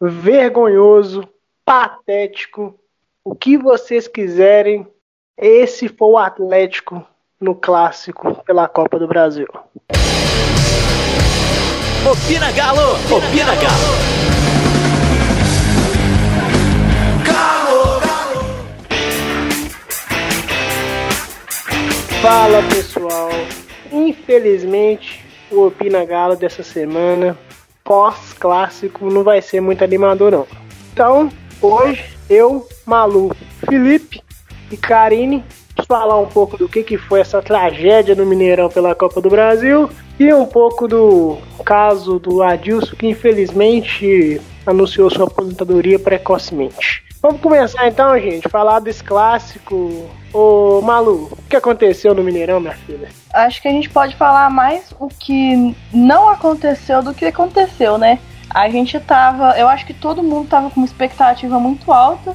vergonhoso, patético, o que vocês quiserem. Esse foi o Atlético no clássico pela Copa do Brasil. Opina Galo! Opina Galo! Galo! Galo! Fala pessoal, infelizmente o Opina Galo dessa semana pós-clássico não vai ser muito animador não. Então, hoje eu, Malu, Felipe e Karine falar um pouco do que, que foi essa tragédia no Mineirão pela Copa do Brasil e um pouco do caso do Adilson, que infelizmente anunciou sua aposentadoria precocemente. Vamos começar então, gente, falar desse clássico. Ô Malu, o que aconteceu no Mineirão, minha filha? Acho que a gente pode falar mais o que não aconteceu do que aconteceu, né? A gente tava. Eu acho que todo mundo tava com uma expectativa muito alta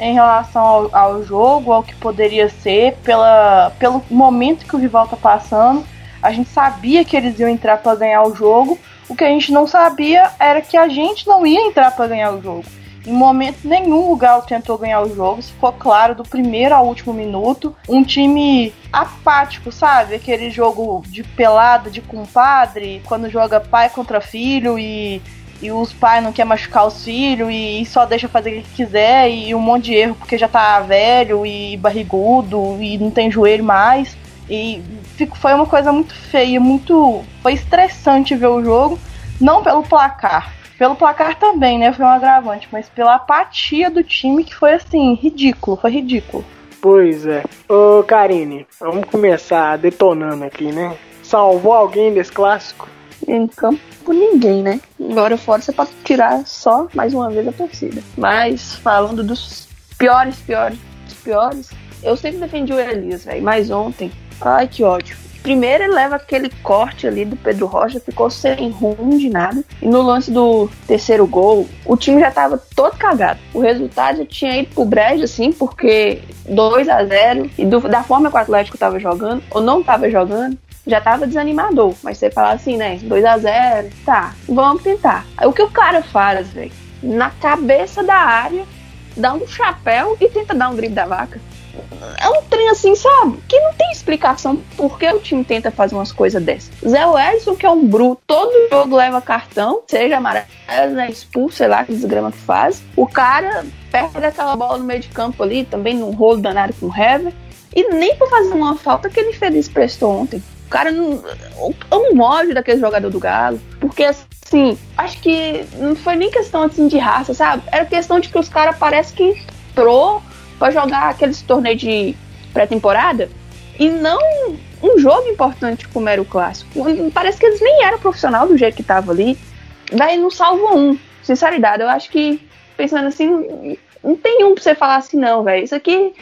em relação ao, ao jogo, ao que poderia ser, pela, pelo momento que o rival tá passando. A gente sabia que eles iam entrar para ganhar o jogo. O que a gente não sabia era que a gente não ia entrar para ganhar o jogo. Em momento nenhum o Galo tentou ganhar o jogo, isso ficou claro do primeiro ao último minuto. Um time apático, sabe? Aquele jogo de pelada, de compadre, quando joga pai contra filho e, e os pais não querem machucar os filhos e, só deixa fazer o que quiser e um monte de erro porque já tá velho e barrigudo e não tem joelho mais. E foi uma coisa muito feia, muito. Foi estressante ver o jogo, não pelo placar, pelo placar também, né? Foi um agravante, mas pela apatia do time que foi assim, ridículo, foi ridículo. Pois é. Ô Karine, vamos começar detonando aqui, né? Salvou alguém desse clássico? Em campo, ninguém, né? Agora fora você pode tirar só mais uma vez a torcida. Mas falando dos piores, piores, piores, eu sempre defendi o Elias, velho. Mas ontem, ai que ódio. Primeiro ele leva aquele corte ali do Pedro Rocha, ficou sem rumo de nada. E no lance do terceiro gol, o time já tava todo cagado. O resultado já tinha ido pro brejo, assim, porque 2 a 0 E do, da forma que o Atlético tava jogando, ou não tava jogando, já tava desanimador. Mas você fala assim, né? 2 a 0 tá, vamos tentar. O que o cara faz, velho? Na cabeça da área, dá um chapéu e tenta dar um drible da vaca é um trem assim, sabe? Que não tem explicação por que o time tenta fazer umas coisas dessas. Zé Wellison, que é um bruto, todo jogo leva cartão, seja amarelo, né, expulso, sei lá, que desgrama que faz. O cara perde aquela bola no meio de campo ali, também num rolo danado com o Hever. E nem pra fazer uma falta que ele feliz prestou ontem. O cara não. É um ódio daquele jogador do Galo. Porque assim, acho que não foi nem questão assim de raça, sabe? Era questão de que os caras parece que entrou para jogar aqueles torneios de pré-temporada e não um jogo importante como era o clássico. Parece que eles nem eram profissional do jeito que tava ali. Daí não salvo um. Sinceridade, eu acho que, pensando assim, não tem um pra você falar assim, não, velho. Isso aqui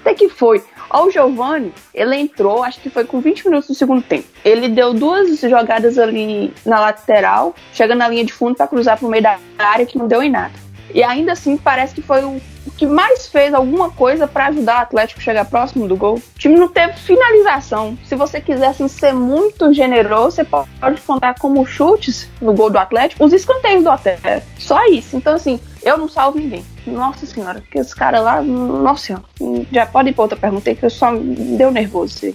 até que foi. Ó, o Giovanni, ele entrou, acho que foi com 20 minutos do segundo tempo. Ele deu duas jogadas ali na lateral, chegando na linha de fundo para cruzar pro meio da área, que não deu em nada. E ainda assim, parece que foi o que mais fez alguma coisa para ajudar o Atlético a chegar próximo do gol. O time não teve finalização. Se você quiser assim, ser muito generoso, você pode contar como chutes no gol do Atlético, os escanteios do Atlético. Só isso. Então, assim, eu não salvo ninguém. Nossa senhora, que esse cara lá, nossa senhora. Já pode ir pra outra pergunta que eu só me deu nervoso.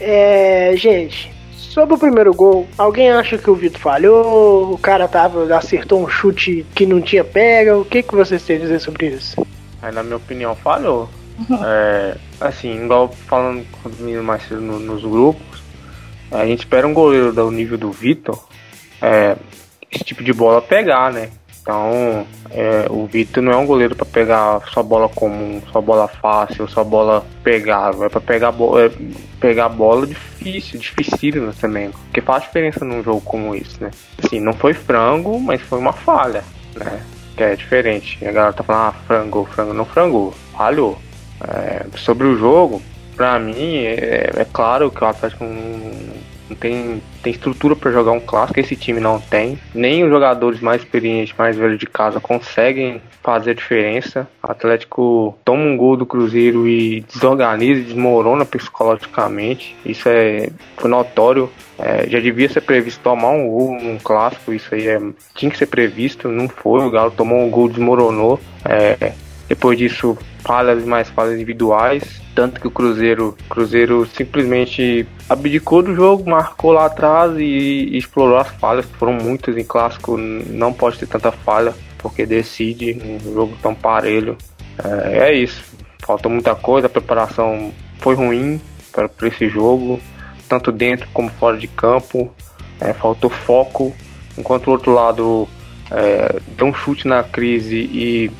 É, gente, Sobre o primeiro gol, alguém acha que o Vitor falhou? O cara tava, acertou um chute que não tinha pega? O que, que vocês têm a dizer sobre isso? Aí, na minha opinião, falhou. é, assim, igual falando com os meninos mais cedo no, nos grupos, a gente espera um goleiro do nível do Vitor, é, esse tipo de bola pegar, né? Então, é, o Vitor não é um goleiro para pegar só bola comum, só bola fácil, só bola pegável. É para pegar, bo é, pegar bola difícil, dificílima também. Porque faz diferença num jogo como esse, né? Assim, não foi frango, mas foi uma falha, né? Que é diferente. A galera tá falando, ah, frango, frango, não frangou, falhou. É, sobre o jogo, pra mim, é, é, claro que o Atlético não, não tem, tem estrutura para jogar um clássico, esse time não tem. Nem os jogadores mais experientes, mais velhos de casa conseguem fazer diferença. O Atlético toma um gol do Cruzeiro e desorganiza, desmorona psicologicamente. Isso é foi notório. É, já devia ser previsto tomar um gol num clássico, isso aí é, tinha que ser previsto, não foi. O Galo tomou um gol, desmoronou. É, depois disso, falhas mais falhas individuais. Tanto que o Cruzeiro, Cruzeiro simplesmente abdicou do jogo, marcou lá atrás e, e explorou as falhas. Foram muitas em clássico, não pode ter tanta falha, porque decide um jogo tão parelho. É, é isso. Faltou muita coisa, a preparação foi ruim para esse jogo, tanto dentro como fora de campo. É, faltou foco, enquanto o outro lado é, deu um chute na crise e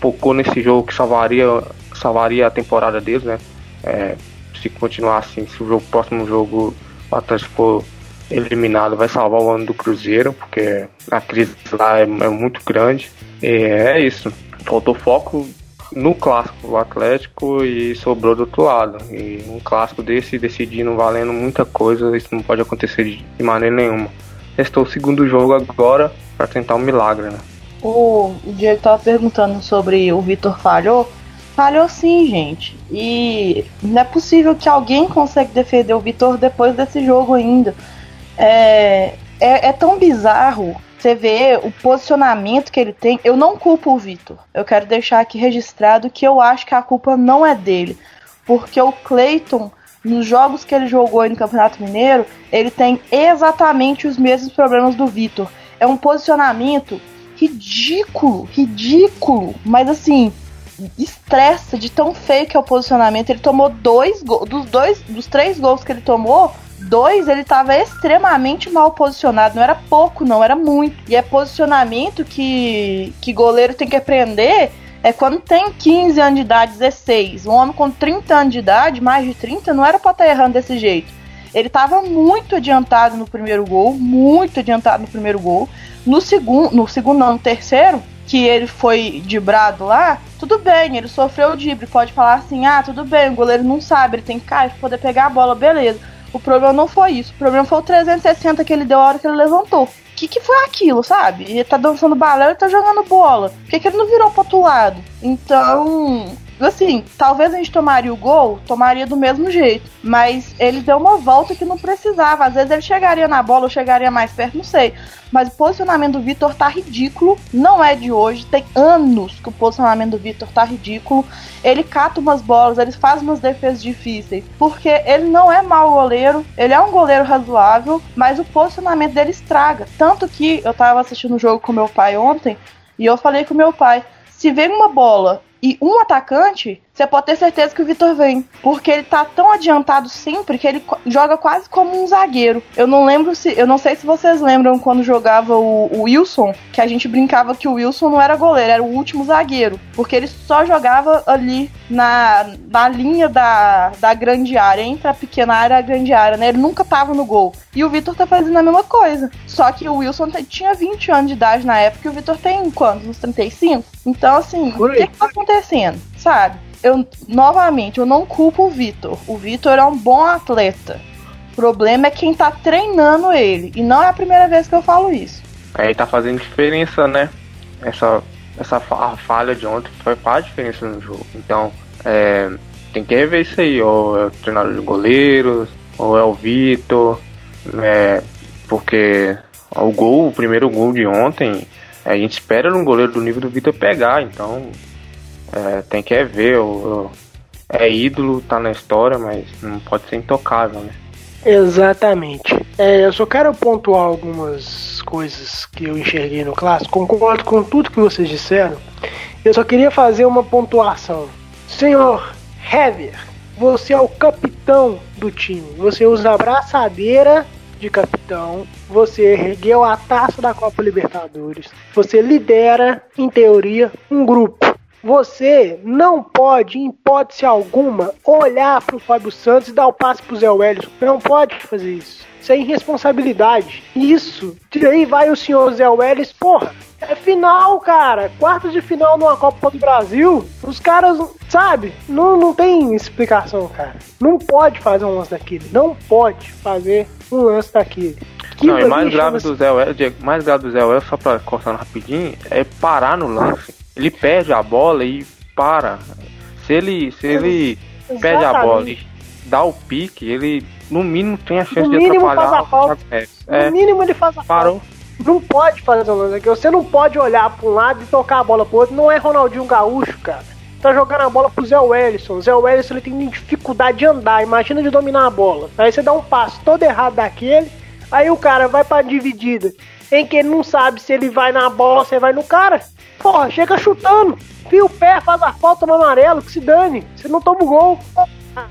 focou nesse jogo que salvaria, salvaria a temporada deles, né? É, se continuar assim, se o jogo, próximo jogo o Atlético for eliminado, vai salvar o ano do Cruzeiro, porque a crise lá é, é muito grande. E é isso. Faltou foco no clássico do Atlético e sobrou do outro lado. E um clássico desse decidindo valendo muita coisa, isso não pode acontecer de maneira nenhuma. Estou o segundo jogo agora para tentar um milagre, né? O, Diego tava perguntando sobre o Vitor falhou. Falhou sim, gente. E não é possível que alguém consiga defender o Vitor depois desse jogo ainda. É, é, é, tão bizarro você ver o posicionamento que ele tem. Eu não culpo o Vitor. Eu quero deixar aqui registrado que eu acho que a culpa não é dele. Porque o Cleiton, nos jogos que ele jogou no Campeonato Mineiro, ele tem exatamente os mesmos problemas do Vitor. É um posicionamento ridículo, ridículo, mas assim, estressa de tão feio que é o posicionamento. Ele tomou dois gols, dos dois, dos três gols que ele tomou, dois ele estava extremamente mal posicionado. Não era pouco, não, era muito. E é posicionamento que, que goleiro tem que aprender. É quando tem 15 anos de idade, 16. Um homem com 30 anos de idade, mais de 30, não era pra estar tá errando desse jeito. Ele estava muito adiantado no primeiro gol, muito adiantado no primeiro gol. No segundo, no segundo não, no terceiro, que ele foi dibrado lá, tudo bem, ele sofreu o dibre, pode falar assim, ah, tudo bem, o goleiro não sabe, ele tem que cair pra poder pegar a bola, beleza. O problema não foi isso, o problema foi o 360 que ele deu a hora que ele levantou. O que, que foi aquilo, sabe? Ele tá dançando balé e tá jogando bola. Por que, que ele não virou pro outro lado? Então, assim, talvez a gente tomaria o gol, tomaria do mesmo jeito. Mas ele deu uma volta que não precisava. Às vezes ele chegaria na bola ou chegaria mais perto, não sei. Mas o posicionamento do Vitor tá ridículo. Não é de hoje. Tem anos que o posicionamento do Vitor tá ridículo. Ele cata umas bolas, ele faz umas defesas difíceis. Porque ele não é mau goleiro. Ele é um goleiro razoável. Mas o posicionamento dele estraga. Tanto que eu tava assistindo o um jogo com meu pai ontem. E eu falei com meu pai: se vem uma bola e um atacante, você pode ter certeza que o Vitor vem. Porque ele tá tão adiantado sempre que ele joga quase como um zagueiro. Eu não lembro se. Eu não sei se vocês lembram quando jogava o, o Wilson, que a gente brincava que o Wilson não era goleiro, era o último zagueiro. Porque ele só jogava ali na, na linha da, da grande área, entre a pequena área e a grande área, né? Ele nunca tava no gol. E o Vitor tá fazendo a mesma coisa. Só que o Wilson tinha 20 anos de idade na época e o Vitor tem quantos? Uns 35? Então, assim, o que, que tá acontecendo? Sabe? Eu, novamente, eu não culpo o Vitor. O Vitor é um bom atleta. O problema é quem tá treinando ele. E não é a primeira vez que eu falo isso. Aí tá fazendo diferença, né? Essa, essa falha de ontem foi faz diferença no jogo. Então, é, tem que rever isso aí. Ou é o treinador de goleiros, ou é o Vitor. É, porque o gol, o primeiro gol de ontem, a gente espera no goleiro do nível do Vitor pegar, então é, tem que é ver. O, o, é ídolo, tá na história, mas não pode ser intocável, né? Exatamente. É, eu só quero pontuar algumas coisas que eu enxerguei no clássico. Concordo com tudo que vocês disseram. Eu só queria fazer uma pontuação. Senhor Hever, você é o capitão do time. Você usa a braçadeira de capitão, você ergueu a taça da Copa Libertadores, você lidera, em teoria, um grupo. Você não pode, em hipótese alguma, olhar pro Fábio Santos e dar o passe pro Zé Welles. Não pode fazer isso. Isso é irresponsabilidade. Isso. E aí vai o senhor Zé Welles, porra. É final, cara. Quartos de final numa Copa do Brasil. Os caras, sabe? Não, não tem explicação, cara. Não pode fazer um lance daquele. Não pode fazer um lance daquele. Não, e mais grave do Zé Welles, mais grave do Zé Welles, só pra cortar rapidinho, é parar no lance. Ele perde a bola e para. Se ele, se ele perde a bola e dá o pique, ele no mínimo tem a chance no de atrapalhar faz a falta. É, no mínimo ele faz a parou. falta. Não pode fazer lance aqui. Você não pode olhar para um lado e tocar a bola pro outro. Não é Ronaldinho Gaúcho, cara. Tá jogando a bola pro Zé Wellison. O Zé Wellison ele tem dificuldade de andar. Imagina de dominar a bola. Aí você dá um passo todo errado daquele. Aí o cara vai pra dividida. Em que ele não sabe se ele vai na bola, se vai no cara. Porra, chega chutando. Fia o pé, faz a falta no amarelo, que se dane. Você não toma o gol.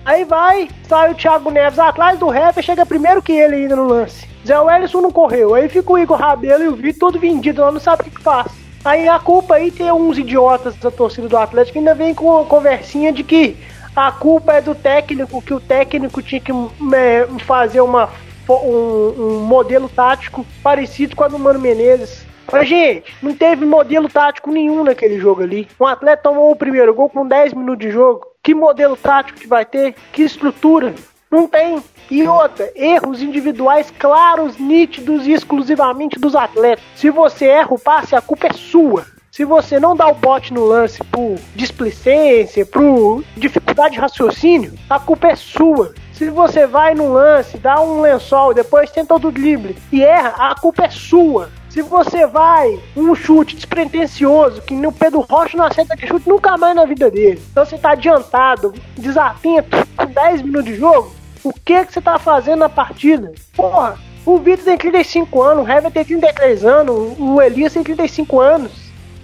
Aí vai, sai o Thiago Neves atrás do ref chega primeiro que ele ainda no lance. Zé Wellison não correu. Aí fica o Igor Rabelo e o Vitor todo vendido lá, não sabe o que, faz. Aí a culpa aí tem uns idiotas da torcida do Atlético ainda vem com a conversinha de que a culpa é do técnico, que o técnico tinha que é, fazer uma, um, um, modelo tático parecido com a do Mano Menezes. Mas, gente, não teve modelo tático nenhum naquele jogo ali. Um atleta tomou o primeiro gol com 10 minutos de jogo. Que modelo tático que vai ter? Que estrutura? Não tem. E outra, erros individuais claros, nítidos e exclusivamente dos atletas. Se você erra o passe, a culpa é sua. Se você não dá o bote no lance por displicência, por dificuldade de raciocínio, a culpa é sua. Se você vai no lance, dá um lençol, depois tenta o drible e erra, a culpa é sua. Se você vai um chute despretensioso, que no Pedro Rocha não aceita que chute nunca mais na vida dele. Então você tá adiantado, desatento, com 10 minutos de jogo, o que que você tá fazendo na partida? Porra, o Vitor tem 35 anos, o Hever tem 33 anos, o Elias tem 35 anos.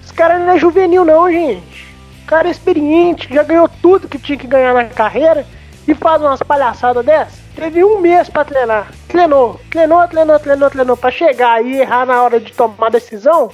Esse cara não é juvenil não, gente. O cara é experiente, já ganhou tudo que tinha que ganhar na carreira e faz umas palhaçadas dessas. Teve um mês para treinar. Treinou, treinou, treinou, treinou, treinou. Pra chegar e errar na hora de tomar decisão,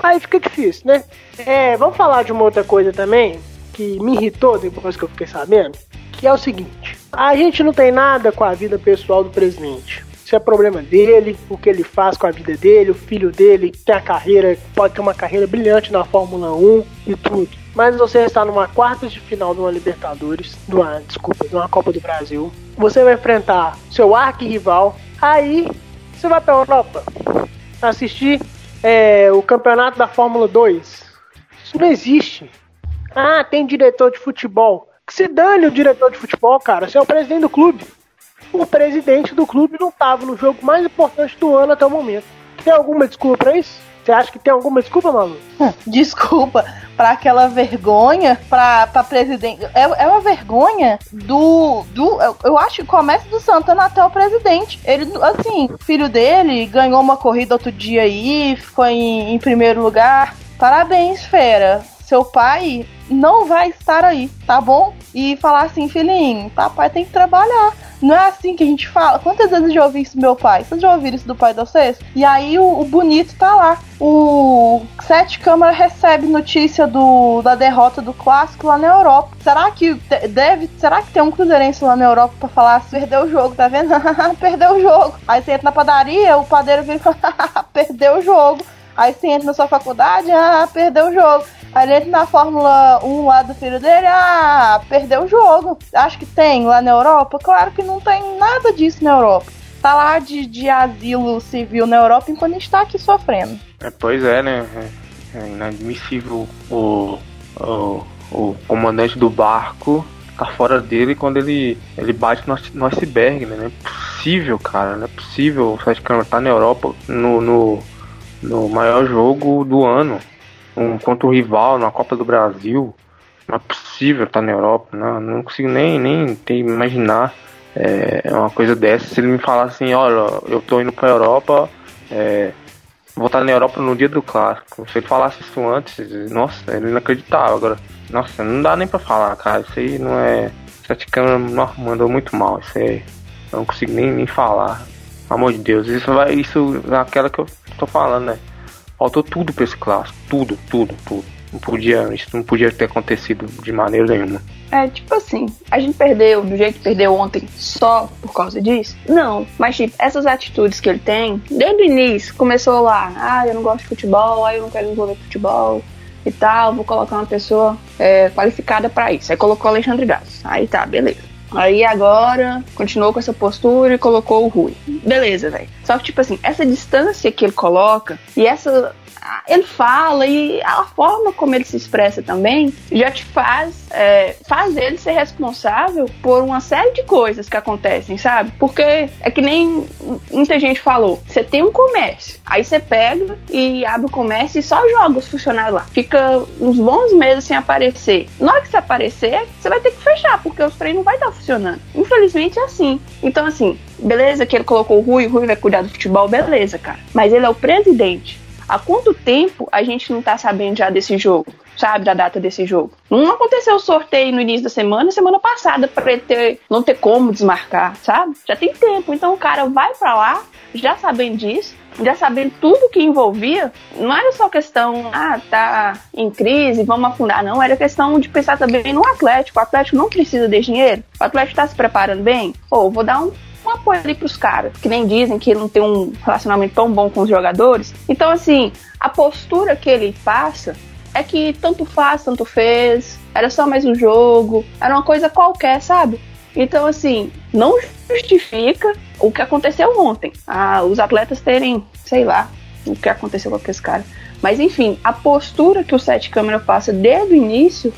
aí fica difícil, né? É, vamos falar de uma outra coisa também, que me irritou depois que eu fiquei sabendo, que é o seguinte. A gente não tem nada com a vida pessoal do presidente. Isso é problema dele, o que ele faz com a vida dele, o filho dele tem a carreira, pode ter uma carreira brilhante na Fórmula 1 e tudo mas você está numa quarta de final de uma Libertadores, de uma, desculpa, de uma Copa do Brasil. Você vai enfrentar seu arqui-rival. Aí você vai para a Europa assistir é, o campeonato da Fórmula 2. Isso não existe. Ah, tem diretor de futebol. Que se dane o diretor de futebol, cara. Você é o presidente do clube. O presidente do clube não estava no jogo mais importante do ano até o momento. Tem alguma desculpa pra isso? Você acha que tem alguma desculpa, Malu? Desculpa, para aquela vergonha, pra, pra presidente. É, é uma vergonha do. do eu acho que começa do Santana até o presidente. Ele, assim, filho dele ganhou uma corrida outro dia aí, ficou em, em primeiro lugar. Parabéns, fera. Seu pai não vai estar aí, tá bom? E falar assim, filhinho, papai tem que trabalhar. Não é assim que a gente fala. Quantas vezes eu já ouvi isso do meu pai? Vocês já ouviram isso do pai de vocês? E aí o, o bonito tá lá. O Sete Câmara recebe notícia do, da derrota do clássico lá na Europa. Será que deve. Será que tem um cruzeirense lá na Europa pra falar assim, perdeu o jogo, tá vendo? perdeu o jogo. Aí você entra na padaria, o padeiro vira e fala, perdeu o jogo. Aí você entra na sua faculdade, ah, perdeu o jogo. Aí ele na Fórmula 1 lá do filho dele, ah, perdeu o jogo. Acho que tem lá na Europa? Claro que não tem nada disso na Europa. Tá lá de, de asilo civil na Europa enquanto a gente tá aqui sofrendo. É, pois é, né? É, é inadmissível o, o, o comandante do barco tá fora dele quando ele, ele bate no, no iceberg, né? Não é possível, cara. Não é possível o Sérgio Câmara tá na Europa no, no, no maior jogo do ano um, contra o rival na Copa do Brasil. Não é possível estar na Europa, não, não consigo nem, nem ter, imaginar é, uma coisa dessa. Se ele me falasse assim, olha, eu tô indo pra Europa, é, vou estar na Europa no dia do clássico. Se ele falasse isso antes, nossa, ele não acreditava. Agora, nossa, não dá nem pra falar, cara. Isso aí não é. Sete câmeras mandou muito mal. Isso aí eu não consigo nem, nem falar. Pelo amor de Deus, isso vai. Isso é aquela que eu tô falando, né? Faltou tudo pra esse clássico. Tudo, tudo, tudo. Não podia, isso não podia ter acontecido de maneira nenhuma. É, tipo assim, a gente perdeu do jeito que perdeu ontem só por causa disso? Não. Mas, tipo, essas atitudes que ele tem, desde o início, começou lá, ah, eu não gosto de futebol, ah, eu não quero envolver futebol e tal, vou colocar uma pessoa é, qualificada para isso. Aí colocou Alexandre Gás. Aí tá, beleza. Aí agora continuou com essa postura e colocou o Rui. Beleza, velho. Só que, tipo assim, essa distância que ele coloca e essa ele fala e a forma como ele se expressa também já te faz é, faz ele ser responsável por uma série de coisas que acontecem, sabe? Porque é que nem muita gente falou, você tem um comércio, aí você pega e abre o comércio e só joga os funcionários lá. Fica uns bons meses sem aparecer. Na hora que você aparecer, você vai ter que fechar, porque os treinos não vai estar funcionando. Infelizmente é assim. Então, assim, beleza que ele colocou o Rui, o Rui vai cuidar do futebol, beleza, cara. Mas ele é o presidente. Há quanto tempo a gente não tá sabendo já desse jogo? Sabe, da data desse jogo? Não aconteceu o sorteio no início da semana, semana passada, para ele ter, não ter como desmarcar, sabe? Já tem tempo. Então o cara vai para lá, já sabendo disso, já sabendo tudo que envolvia, não era só questão, ah, tá em crise, vamos afundar, não. Era questão de pensar também no Atlético. O Atlético não precisa de dinheiro, o Atlético tá se preparando bem. Ou oh, vou dar um um apoio ali pros caras, que nem dizem que ele não tem um relacionamento tão bom com os jogadores. Então, assim, a postura que ele passa é que tanto faz, tanto fez, era só mais um jogo, era uma coisa qualquer, sabe? Então, assim, não justifica o que aconteceu ontem. Ah, os atletas terem, sei lá, o que aconteceu com aqueles caras. Mas, enfim, a postura que o Sete Câmara passa desde o início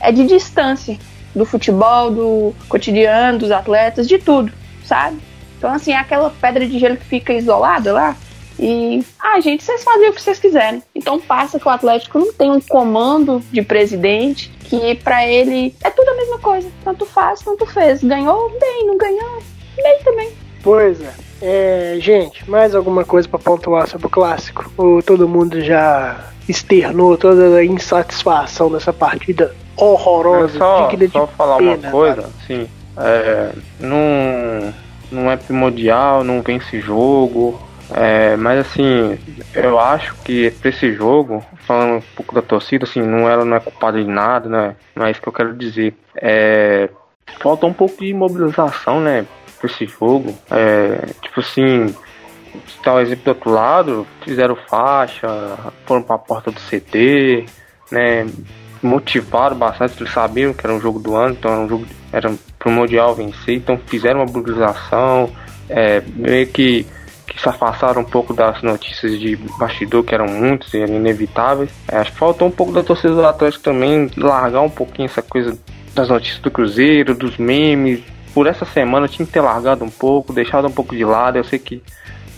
é de distância do futebol, do cotidiano, dos atletas, de tudo sabe? Então, assim, é aquela pedra de gelo que fica isolada lá. E, ah, gente, vocês fazem o que vocês quiserem. Então passa que o Atlético não tem um comando de presidente que para ele é tudo a mesma coisa. Tanto faz, tanto fez. Ganhou bem, não ganhou bem também. Pois é. é gente, mais alguma coisa para pontuar sobre o clássico? Ou todo mundo já externou toda a insatisfação dessa partida horrorosa? só, só falar pena, uma coisa, cara. sim. É, não, não é primordial, não vence jogo. É, mas assim, eu acho que pra esse jogo, falando um pouco da torcida, assim, não, ela não é culpada de nada, né? Mas o que eu quero dizer é. Falta um pouco de mobilização, né? Pra esse jogo. É, tipo assim, tá o exemplo do outro lado, fizeram faixa, foram pra porta do CT, né? Motivaram bastante, eles sabiam que era um jogo do ano, então era um jogo era pro Mundial vencer, então fizeram uma mobilização, é, meio que se afastaram um pouco das notícias de bastidor, que eram muitas e eram inevitáveis. É, acho que faltou um pouco da torcida do Atlético também largar um pouquinho essa coisa das notícias do Cruzeiro, dos memes. Por essa semana tinha que ter largado um pouco, deixado um pouco de lado. Eu sei que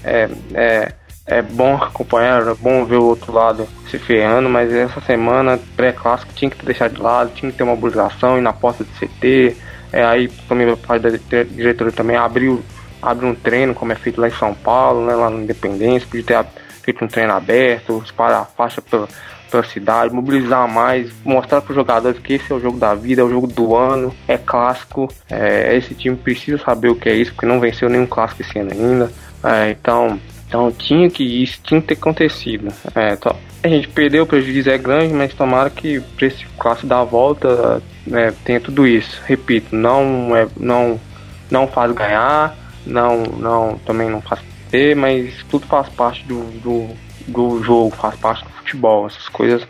é, é, é bom acompanhar, é bom ver o outro lado se ferrando, mas essa semana pré-clássico tinha que ter deixado de lado, tinha que ter uma mobilização e na porta do CT é, aí também parte da diretoria também abriu, abriu um treino, como é feito lá em São Paulo, né, lá no Independência, podia ter feito um treino aberto, espalhar a faixa pela, pela cidade, mobilizar mais, mostrar para os jogadores que esse é o jogo da vida, é o jogo do ano, é clássico. É, esse time precisa saber o que é isso, porque não venceu nenhum clássico esse ano ainda. É, então, então tinha que isso tinha que ter acontecido. É, então, a gente perdeu, o prejuízo é grande, mas tomara que para esse clássico dar a volta né, tenha tudo isso. Repito, não é, não, não faz ganhar, não, não, também não faz ter, mas tudo faz parte do, do, do jogo, faz parte do futebol. Essas coisas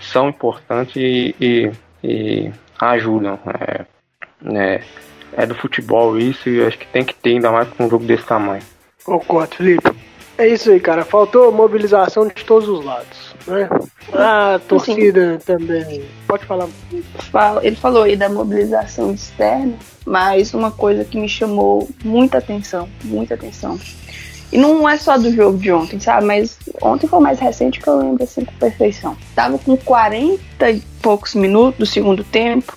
são importantes e, e, e ajudam. É, é, é, do futebol isso e acho que tem que ter ainda mais com um jogo desse tamanho. Concordo, Felipe. É isso aí, cara. Faltou mobilização de todos os lados, né? A torcida também. Pode falar. Ele falou aí da mobilização externa, mas uma coisa que me chamou muita atenção, muita atenção. E não é só do jogo de ontem, sabe? Mas ontem foi o mais recente que eu lembro assim com perfeição. Tava com 40 e poucos minutos do segundo tempo.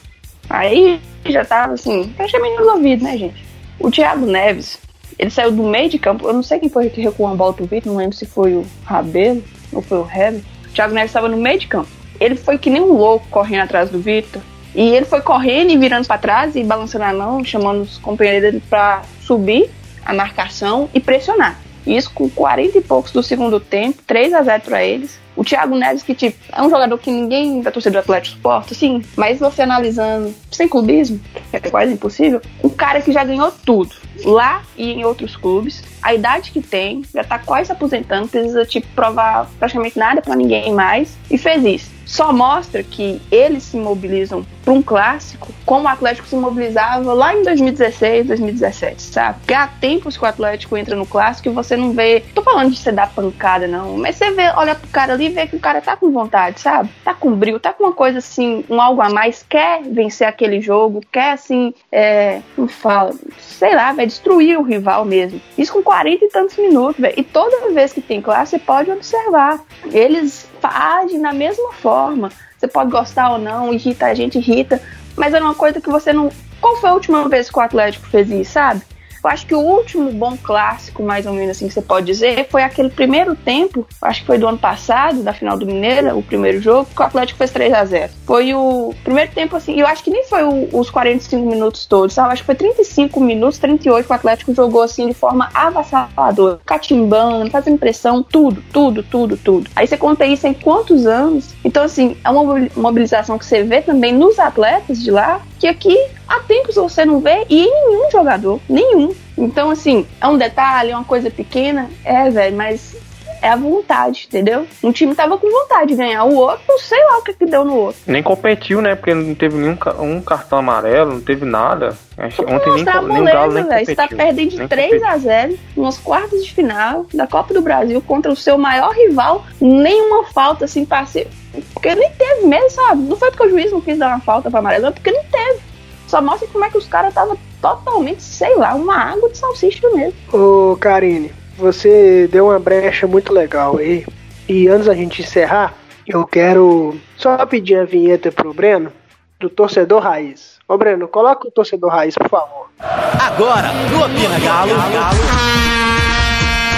Aí já tava assim, praticamente no ouvido, né, gente? O Thiago Neves ele saiu do meio de campo. Eu não sei quem foi que recuou a bola pro Vitor, não lembro se foi o Rabelo ou foi o Heber. O Thiago Neves estava no meio de campo. Ele foi que nem um louco correndo atrás do Vitor. E ele foi correndo e virando para trás e balançando a mão, chamando os companheiros dele para subir a marcação e pressionar. Isso com 40 e poucos do segundo tempo, 3 a 0 para eles. Thiago Neves, que tipo, é um jogador que ninguém da torcida do Atlético suporta, sim, mas você analisando sem clubismo, é quase impossível, um cara que já ganhou tudo, lá e em outros clubes, a idade que tem, já tá quase se aposentando, precisa tipo provar praticamente nada para ninguém mais, e fez isso só mostra que eles se mobilizam para um clássico como o Atlético se mobilizava lá em 2016, 2017, sabe? Porque há tempos que o Atlético entra no clássico e você não vê. Tô falando de você dar pancada, não, mas você vê, olha pro cara ali e vê que o cara tá com vontade, sabe? Tá com brilho, tá com uma coisa assim, um algo a mais, quer vencer aquele jogo, quer assim, é. Como fala? Sei lá, vai destruir o rival mesmo. Isso com 40 e tantos minutos, velho. E toda vez que tem clássico, você pode observar. Eles agem da mesma forma. Você pode gostar ou não, irrita a gente, irrita, mas é uma coisa que você não. Qual foi a última vez que o Atlético fez isso, sabe? Eu acho que o último bom clássico, mais ou menos assim que você pode dizer, foi aquele primeiro tempo, acho que foi do ano passado, da final do Mineira, o primeiro jogo, que o Atlético fez 3 a 0 Foi o primeiro tempo, assim, eu acho que nem foi o, os 45 minutos todos, sabe? Acho que foi 35 minutos, 38 que o Atlético jogou assim de forma avassaladora, catimbando, fazendo pressão, tudo, tudo, tudo, tudo. Aí você conta isso em quantos anos? Então, assim, é uma mobilização que você vê também nos atletas de lá, que aqui há tempos você não vê e em nenhum jogador, nenhum. Então, assim, é um detalhe, é uma coisa pequena, é, velho, mas é a vontade, entendeu? Um time tava com vontade de ganhar, o outro, sei lá o que que deu no outro. Nem competiu, né? Porque não teve nenhum um cartão amarelo, não teve nada. Acho, ontem nem, moleza, nem Galo nem véio. Você tá perdendo de 3 competiu. a 0 nos quartos de final da Copa do Brasil contra o seu maior rival, nenhuma falta assim passe porque nem teve mesmo, sabe? Não foi porque o juiz não quis dar uma falta pra amarelo, é porque não teve. Só mostra como é que os caras estavam totalmente, sei lá, uma água de salsicha mesmo. Ô, Karine, você deu uma brecha muito legal aí. E antes da gente encerrar, eu quero só pedir a vinheta pro Breno, do torcedor raiz. Ô Breno, coloca o torcedor raiz, por favor. Agora, no Opina Galo.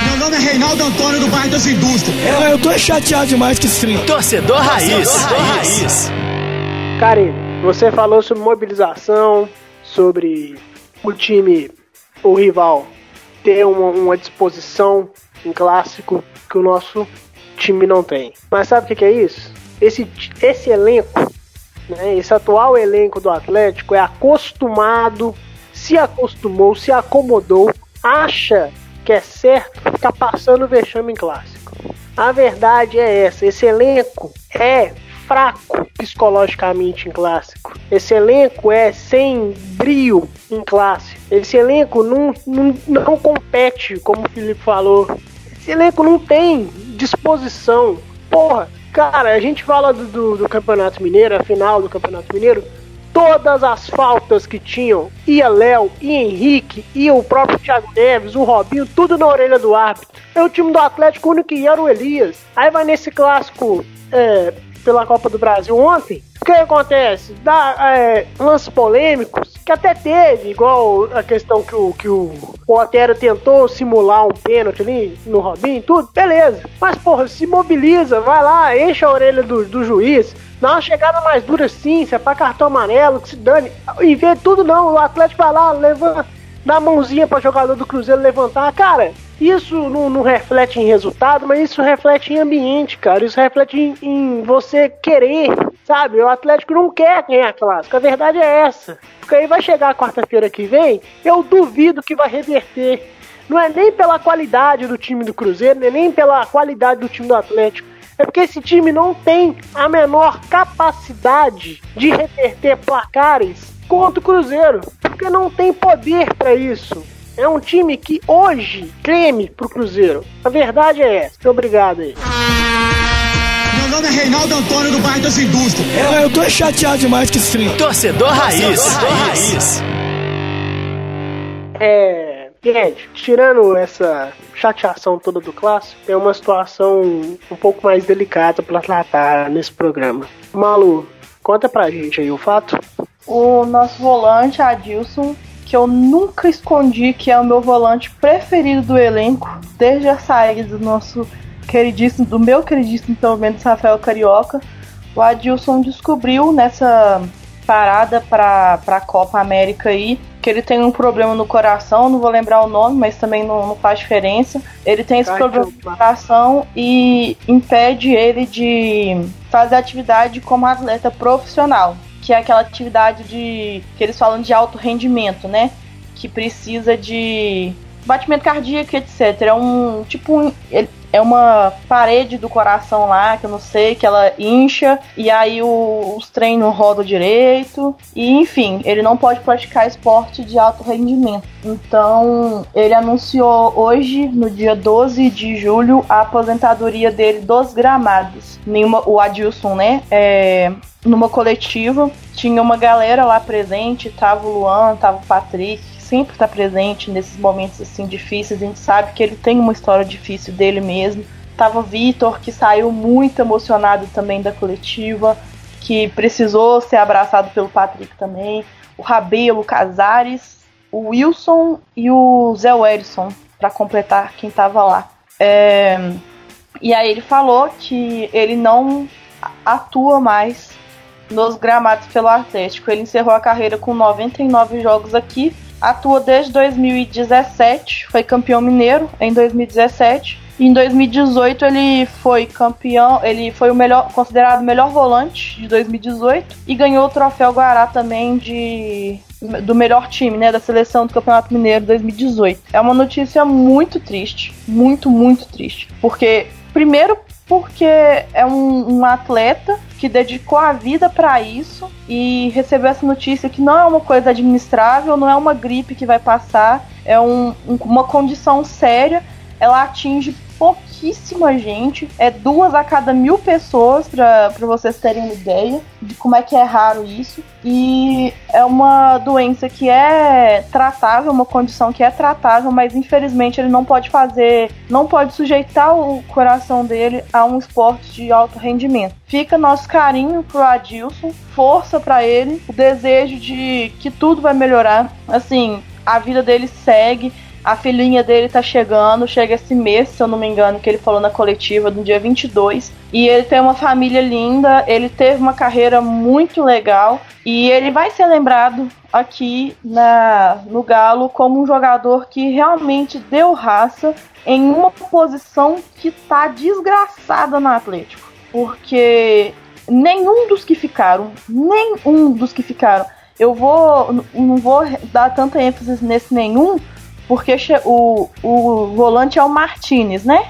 Meu nome é Reinaldo Antônio do bairro das Indústrias. É, eu tô chateado demais que esse Torcedor raiz. Torcedor raiz. Karine, você falou sobre mobilização, sobre o time, o rival ter uma, uma disposição em clássico que o nosso time não tem. Mas sabe o que, que é isso? Esse, esse elenco, né, esse atual elenco do Atlético é acostumado, se acostumou, se acomodou, acha que é certo ficar passando vexame em clássico. A verdade é essa: esse elenco é fraco psicologicamente em clássico. Esse elenco é sem brio em clássico. Esse elenco não, não, não compete, como o Felipe falou. Esse elenco não tem disposição. Porra, cara, a gente fala do, do, do Campeonato Mineiro, a final do Campeonato Mineiro. Todas as faltas que tinham, ia Léo, ia Henrique, ia o próprio Thiago Neves, o Robinho, tudo na orelha do árbitro. É o time do Atlético, o único que era o Elias. Aí vai nesse clássico é, pela Copa do Brasil ontem, o que acontece? Dá é, lances polêmicos, que até teve, igual a questão que o, que o, o Otero tentou simular um pênalti ali no Robinho, tudo, beleza. Mas, porra, se mobiliza, vai lá, enche a orelha do, do juiz, dá uma chegada mais dura sim, se é pra cartão amarelo, que se dane. E vê tudo não, o Atlético vai lá, levanta, dá a mãozinha pra jogador do Cruzeiro levantar. Cara, isso não, não, reflete em resultado, mas isso reflete em ambiente, cara. Isso reflete em, em, você querer, sabe? O Atlético não quer ganhar clássico. A verdade é essa. Porque aí vai chegar quarta-feira que vem, eu duvido que vai reverter. Não é nem pela qualidade do time do Cruzeiro, nem pela qualidade do time do Atlético. É porque esse time não tem a menor capacidade de reverter placares contra o Cruzeiro. Porque não tem poder para isso é um time que hoje treme pro Cruzeiro. A verdade é essa. Obrigado aí. Meu nome é Reinaldo Antônio do bairro das Indústrias. É, eu tô chateado demais que esse Torcedor Raiz. Torcedor Raiz. É. Gente, tirando essa chateação toda do clássico, tem uma situação um pouco mais delicada para tratar nesse programa. Malu, conta pra gente aí o fato. O nosso volante, Adilson, que eu nunca escondi que é o meu volante preferido do elenco, desde a saída do nosso queridíssimo, do meu queridíssimo pelo menos Rafael Carioca. O Adilson descobriu nessa parada para a Copa América aí, que ele tem um problema no coração, não vou lembrar o nome, mas também não, não faz diferença. Ele tem esse problema no coração e impede ele de fazer atividade como atleta profissional, que é aquela atividade de que eles falam de alto rendimento, né? Que precisa de batimento cardíaco, etc. É um tipo um, é uma parede do coração lá, que eu não sei, que ela incha, e aí o, os trem não rodam direito, e enfim, ele não pode praticar esporte de alto rendimento. Então, ele anunciou hoje, no dia 12 de julho, a aposentadoria dele dos gramados. Nenhuma, o Adilson, né? É, numa coletiva, tinha uma galera lá presente, tava o Luan, tava o Patrick, sempre está presente nesses momentos assim difíceis. A gente sabe que ele tem uma história difícil dele mesmo. Tava o Vitor, que saiu muito emocionado também da coletiva, que precisou ser abraçado pelo Patrick também. O Rabelo, o Casares, o Wilson e o Zé Werson, para completar quem tava lá. É... E aí ele falou que ele não atua mais nos gramados pelo Atlético. Ele encerrou a carreira com 99 jogos aqui atua desde 2017, foi campeão mineiro em 2017. E em 2018 ele foi campeão, ele foi o melhor, considerado o melhor volante de 2018 e ganhou o troféu Guará também de do melhor time, né, da seleção do Campeonato Mineiro 2018. É uma notícia muito triste, muito muito triste, porque primeiro porque é um, um atleta que dedicou a vida para isso e recebeu essa notícia que não é uma coisa administrável, não é uma gripe que vai passar, é um, um, uma condição séria. Ela atinge pouquíssima gente, é duas a cada mil pessoas, para vocês terem uma ideia de como é que é raro isso. E é uma doença que é tratável, uma condição que é tratável, mas infelizmente ele não pode fazer, não pode sujeitar o coração dele a um esporte de alto rendimento. Fica nosso carinho pro Adilson, força para ele, o desejo de que tudo vai melhorar. Assim, a vida dele segue a filhinha dele tá chegando, chega esse mês, se eu não me engano, que ele falou na coletiva, no dia 22. E ele tem uma família linda, ele teve uma carreira muito legal e ele vai ser lembrado aqui na, no Galo como um jogador que realmente deu raça em uma posição que tá desgraçada no Atlético. Porque nenhum dos que ficaram, nenhum dos que ficaram, eu vou não vou dar tanta ênfase nesse nenhum, porque o, o volante é o Martinez, né?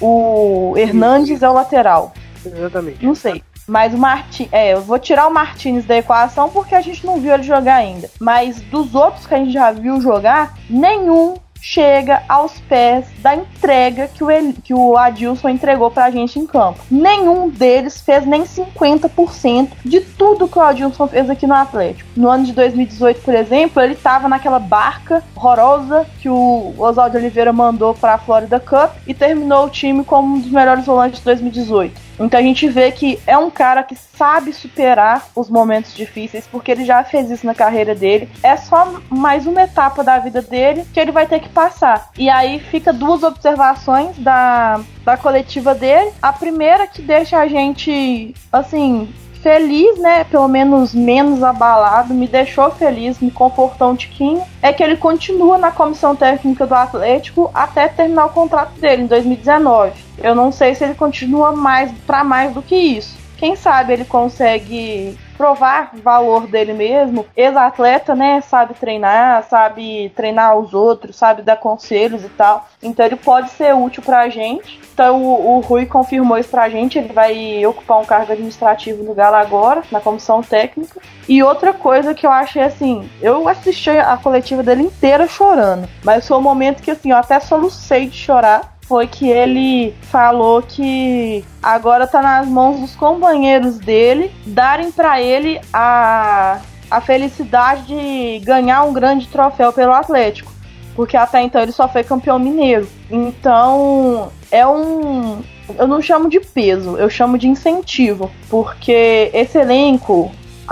O Hernandes é o lateral. Exatamente. Não sei. Mas o Martin, é, eu vou tirar o Martinez da equação porque a gente não viu ele jogar ainda. Mas dos outros que a gente já viu jogar, nenhum chega aos pés da entrega que o, El, que o Adilson entregou pra gente em campo. Nenhum deles fez nem 50% de tudo que o Adilson fez aqui no Atlético. No ano de 2018, por exemplo, ele tava naquela barca horrorosa que o Oswaldo Oliveira mandou para a Florida Cup e terminou o time como um dos melhores volantes de 2018. Então a gente vê que é um cara que sabe superar os momentos difíceis, porque ele já fez isso na carreira dele. É só mais uma etapa da vida dele que ele vai ter que passar. E aí fica duas observações da, da coletiva dele. A primeira que deixa a gente, assim, feliz, né? Pelo menos menos abalado, me deixou feliz, me confortou um tiquinho. É que ele continua na comissão técnica do Atlético até terminar o contrato dele em 2019. Eu não sei se ele continua mais para mais do que isso. Quem sabe ele consegue provar valor dele mesmo. Ex-atleta, né? Sabe treinar, sabe treinar os outros, sabe dar conselhos e tal. Então ele pode ser útil pra gente. Então o, o Rui confirmou isso pra gente. Ele vai ocupar um cargo administrativo no Galo agora, na comissão técnica. E outra coisa que eu achei assim, eu assisti a coletiva dele inteira chorando. Mas foi um momento que assim, eu até solucei de chorar foi que ele falou que agora tá nas mãos dos companheiros dele darem para ele a, a felicidade de ganhar um grande troféu pelo Atlético. Porque até então ele só foi campeão mineiro. Então é um. Eu não chamo de peso, eu chamo de incentivo. Porque esse elenco,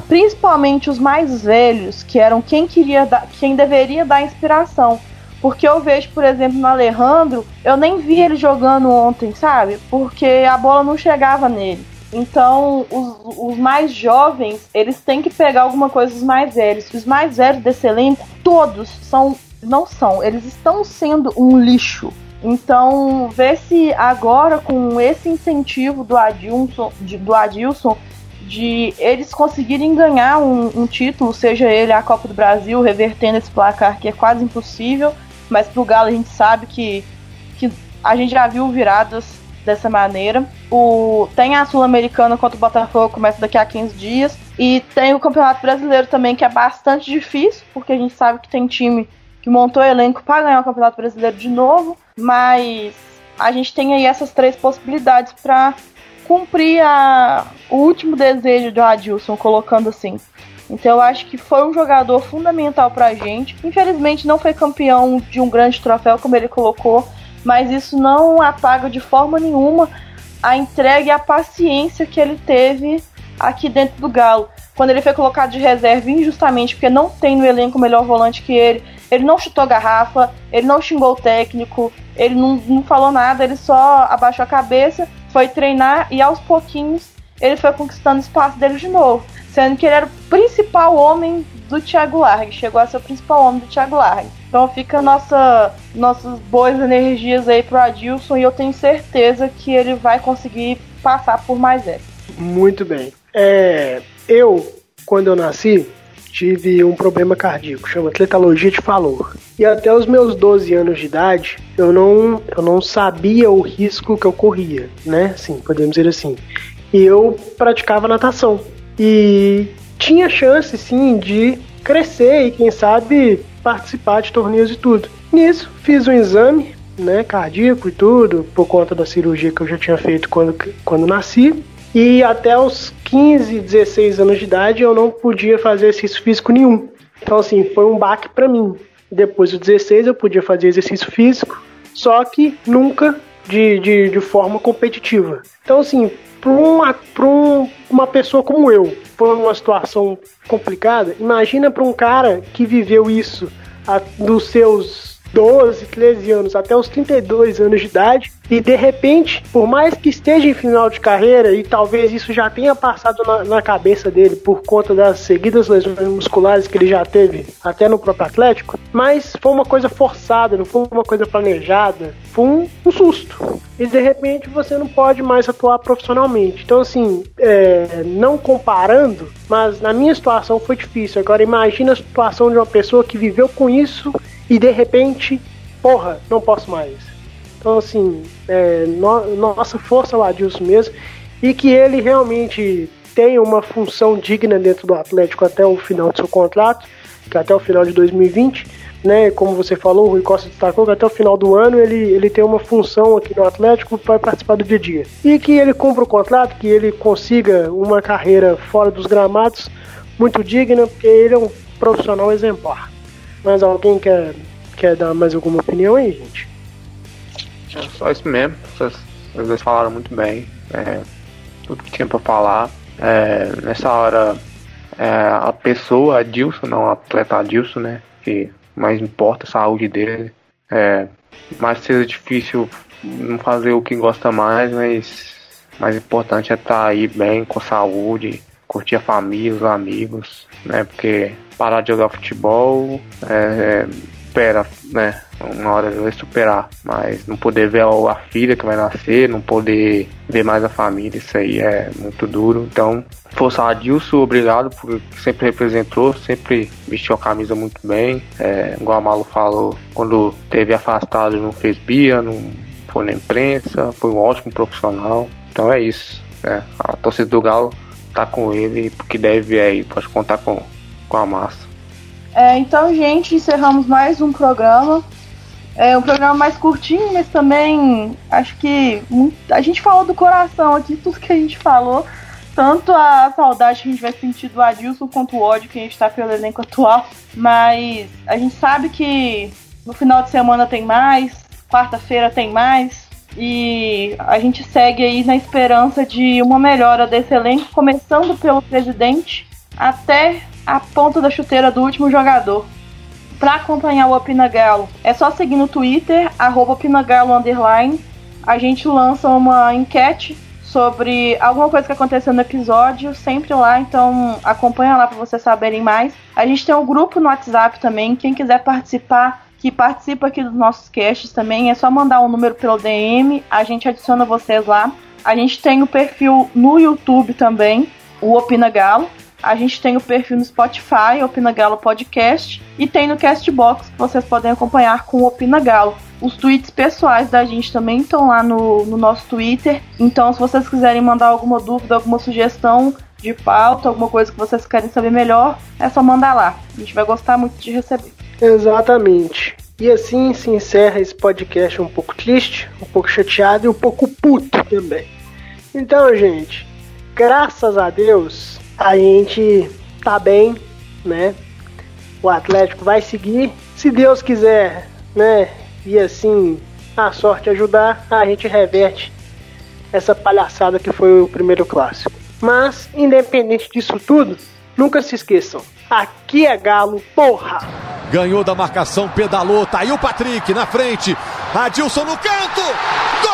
principalmente os mais velhos, que eram quem queria dar, quem deveria dar inspiração porque eu vejo, por exemplo, no Alejandro, eu nem vi ele jogando ontem, sabe? Porque a bola não chegava nele. Então, os, os, mais jovens, eles têm que pegar alguma coisa dos mais velhos. Os mais velhos desse elenco, todos são. Não são, eles estão sendo um lixo. Então, ver se agora, com esse incentivo do Adilson, de, do Adilson, de eles conseguirem ganhar um, um, título, seja ele a Copa do Brasil, revertendo esse placar que é quase impossível, mas pro Galo a gente sabe que, que a gente já viu viradas dessa maneira. O, tem a Sul-Americana contra o Botafogo, começa daqui a 15 dias. E tem o Campeonato Brasileiro também, que é bastante difícil, porque a gente sabe que tem time que montou elenco para ganhar o Campeonato Brasileiro de novo. Mas a gente tem aí essas três possibilidades para cumprir a, o último desejo do Adilson, colocando assim. Então eu acho que foi um jogador fundamental pra gente. Infelizmente não foi campeão de um grande troféu, como ele colocou, mas isso não apaga de forma nenhuma a entrega e a paciência que ele teve aqui dentro do Galo. Quando ele foi colocado de reserva injustamente, porque não tem no elenco melhor volante que ele, ele não chutou garrafa, ele não xingou o técnico, ele não, não falou nada, ele só abaixou a cabeça, foi treinar e aos pouquinhos ele foi conquistando espaço dele de novo. Sendo que ele era o principal homem do Thiago Largue, chegou a ser o principal homem do Thiago Largue. Então fica nossa, nossas boas energias aí pro Adilson e eu tenho certeza que ele vai conseguir passar por mais essa. Muito bem. É, eu, quando eu nasci, tive um problema cardíaco, chama atletalogia de valor. E até os meus 12 anos de idade, eu não, eu não sabia o risco que eu corria, né? Sim, podemos dizer assim. E eu praticava natação. E tinha chance, sim, de crescer e, quem sabe, participar de torneios e tudo. Nisso, fiz um exame, né, cardíaco e tudo, por conta da cirurgia que eu já tinha feito quando, quando nasci. E até os 15, 16 anos de idade eu não podia fazer exercício físico nenhum. Então, assim, foi um baque para mim. Depois dos 16 eu podia fazer exercício físico, só que nunca de, de, de forma competitiva. Então, assim, para uma, um, uma pessoa como eu, foi uma situação complicada. Imagina para um cara que viveu isso a, dos seus 12, 13 anos até os 32 anos de idade e de repente, por mais que esteja em final de carreira e talvez isso já tenha passado na, na cabeça dele por conta das seguidas lesões musculares que ele já teve até no próprio Atlético, mas foi uma coisa forçada, não foi uma coisa planejada, foi um, um susto. E de repente você não pode mais atuar profissionalmente. Então, assim, é, não comparando, mas na minha situação foi difícil. Agora, imagina a situação de uma pessoa que viveu com isso e de repente, porra, não posso mais. Então, assim, é, no, nossa força lá Adilson mesmo, e que ele realmente tem uma função digna dentro do Atlético até o final do seu contrato, que até o final de 2020, né? Como você falou, o Rui Costa destacou que até o final do ano ele, ele tem uma função aqui no Atlético para participar do dia a dia. E que ele cumpra o contrato, que ele consiga uma carreira fora dos gramados muito digna, porque ele é um profissional exemplar. Mas alguém quer, quer dar mais alguma opinião aí, gente? É só isso mesmo. Vocês, vocês falaram muito bem. É, tudo que tinha pra falar. É, nessa hora, é, a pessoa, Adilson, não, o atleta Adilson, né? Que mais importa a saúde dele. É, mais seja difícil não fazer o que gosta mais, mas mais importante é estar tá aí bem, com saúde, curtir a família, os amigos, né? Porque parar de jogar futebol é, supera, né? Uma hora vai superar, mas não poder ver a filha que vai nascer, não poder ver mais a família, isso aí é muito duro. Então, força Adilson, obrigado, porque sempre representou, sempre vestiu a camisa muito bem. É, igual a Malu falou, quando teve afastado, não fez bia, não foi na imprensa, foi um ótimo profissional. Então é isso. É, a torcida do Galo tá com ele, porque deve aí, pode contar com com a massa. É, então, gente, encerramos mais um programa. É um programa mais curtinho, mas também acho que a gente falou do coração aqui, tudo que a gente falou. Tanto a saudade que a gente vai sentir do Adilson quanto o ódio que a gente tá pelo elenco atual. Mas a gente sabe que no final de semana tem mais, quarta-feira tem mais. E a gente segue aí na esperança de uma melhora desse elenco, começando pelo presidente até a ponta da chuteira do último jogador. Para acompanhar o Opina Galo, é só seguir no Twitter, Underline. A gente lança uma enquete sobre alguma coisa que aconteceu no episódio, sempre lá, então acompanha lá para vocês saberem mais. A gente tem um grupo no WhatsApp também, quem quiser participar, que participa aqui dos nossos casts também, é só mandar um número pelo DM, a gente adiciona vocês lá. A gente tem o perfil no YouTube também, o Opina Galo. A gente tem o perfil no Spotify, Opina Galo Podcast, e tem no Castbox que vocês podem acompanhar com o Opina Galo. Os tweets pessoais da gente também estão lá no, no nosso Twitter. Então, se vocês quiserem mandar alguma dúvida, alguma sugestão de pauta, alguma coisa que vocês querem saber melhor, é só mandar lá. A gente vai gostar muito de receber. Exatamente. E assim se encerra esse podcast um pouco triste, um pouco chateado e um pouco puto também. Então, gente, graças a Deus, a gente tá bem, né? O Atlético vai seguir. Se Deus quiser, né? E assim a sorte ajudar, a gente reverte essa palhaçada que foi o primeiro clássico. Mas, independente disso tudo, nunca se esqueçam: aqui é Galo, porra! Ganhou da marcação, pedalou, tá aí o Patrick na frente. Adilson no canto. Gol!